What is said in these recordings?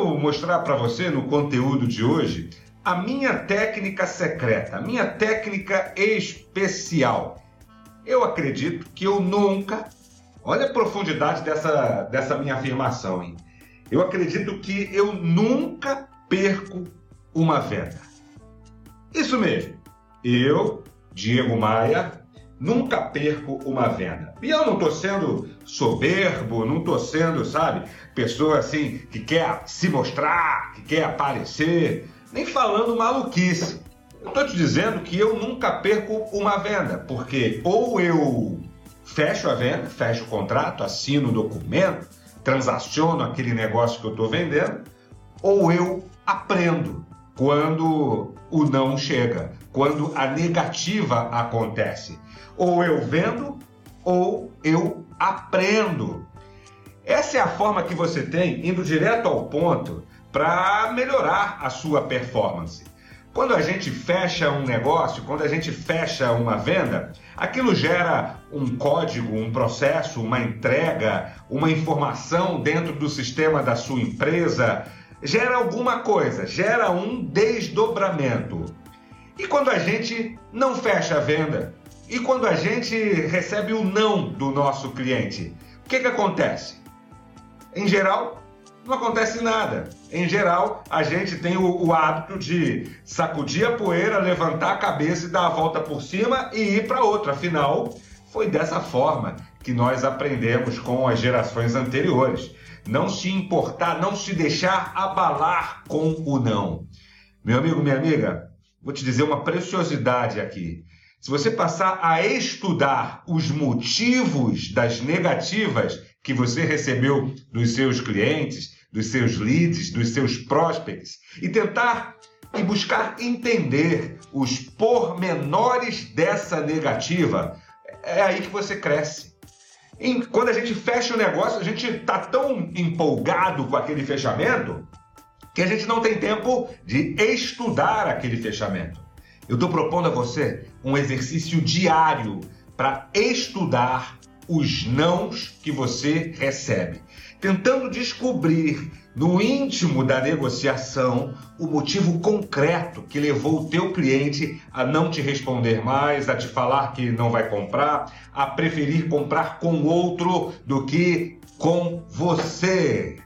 Quero mostrar para você no conteúdo de hoje a minha técnica secreta, a minha técnica especial. Eu acredito que eu nunca, olha a profundidade dessa, dessa minha afirmação, hein? Eu acredito que eu nunca perco uma venda. Isso mesmo. Eu, Diego Maia, nunca perco uma venda. E eu não estou sendo soberbo, não estou sendo, sabe, pessoa assim que quer se mostrar, que quer aparecer, nem falando maluquice. Eu estou te dizendo que eu nunca perco uma venda, porque ou eu fecho a venda, fecho o contrato, assino o documento, transaciono aquele negócio que eu estou vendendo, ou eu aprendo quando o não chega, quando a negativa acontece. Ou eu vendo ou eu aprendo. Essa é a forma que você tem, indo direto ao ponto, para melhorar a sua performance. Quando a gente fecha um negócio, quando a gente fecha uma venda, aquilo gera um código, um processo, uma entrega, uma informação dentro do sistema da sua empresa, gera alguma coisa, gera um desdobramento. E quando a gente não fecha a venda, e quando a gente recebe o não do nosso cliente, o que, que acontece? Em geral, não acontece nada. Em geral, a gente tem o, o, hábito de sacudir a poeira, levantar a cabeça e dar a volta por cima e ir para outra. Afinal, foi dessa forma que nós aprendemos com as gerações anteriores. Não se importar, não se deixar abalar com o não. Meu amigo, minha amiga, vou te dizer uma preciosidade aqui. Se você passar a estudar os motivos das negativas que você recebeu dos seus clientes, dos seus leads, dos seus prospects e tentar e buscar entender os pormenores dessa negativa, é aí que você cresce. E quando a gente fecha o negócio, a gente está tão empolgado com aquele fechamento que a gente não tem tempo de estudar aquele fechamento. Eu estou propondo a você um exercício diário para estudar os nãos que você recebe, tentando descobrir no íntimo da negociação o motivo concreto que levou o teu cliente a não te responder mais, a te falar que não vai comprar, a preferir comprar com outro do que com você.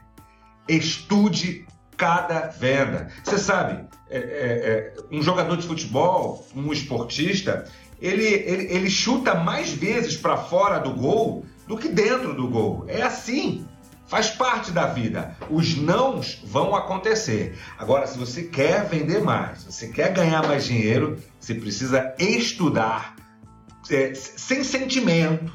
Estude cada venda. Você sabe, é, é, é, um jogador de futebol, um esportista, ele, ele, ele chuta mais vezes para fora do gol do que dentro do gol. É assim. Faz parte da vida. Os nãos vão acontecer. Agora, se você quer vender mais, se você quer ganhar mais dinheiro, você precisa estudar é, sem sentimento,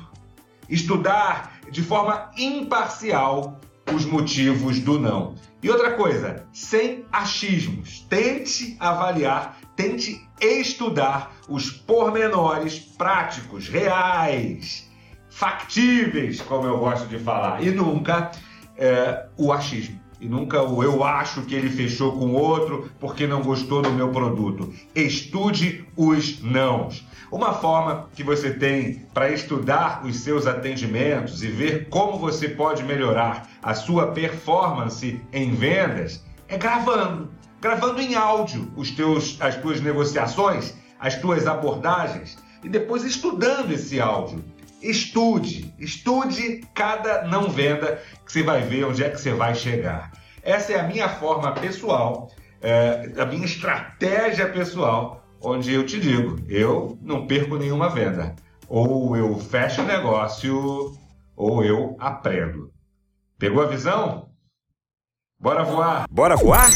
estudar de forma imparcial os motivos do não. E outra coisa, sem achismos. Tente avaliar, tente estudar os pormenores práticos, reais, factíveis, como eu gosto de falar, e nunca é, o achismo. E nunca o eu acho que ele fechou com outro porque não gostou do meu produto. Estude os nãos. Uma forma que você tem para estudar os seus atendimentos e ver como você pode melhorar a sua performance em vendas é gravando, gravando em áudio os teus, as tuas negociações, as tuas abordagens e depois estudando esse áudio. Estude, estude cada não venda que você vai ver onde é que você vai chegar. Essa é a minha forma pessoal, é, a minha estratégia pessoal onde eu te digo, eu não perco nenhuma venda. Ou eu fecho o negócio, ou eu aprendo. Pegou a visão? Bora voar! Bora voar?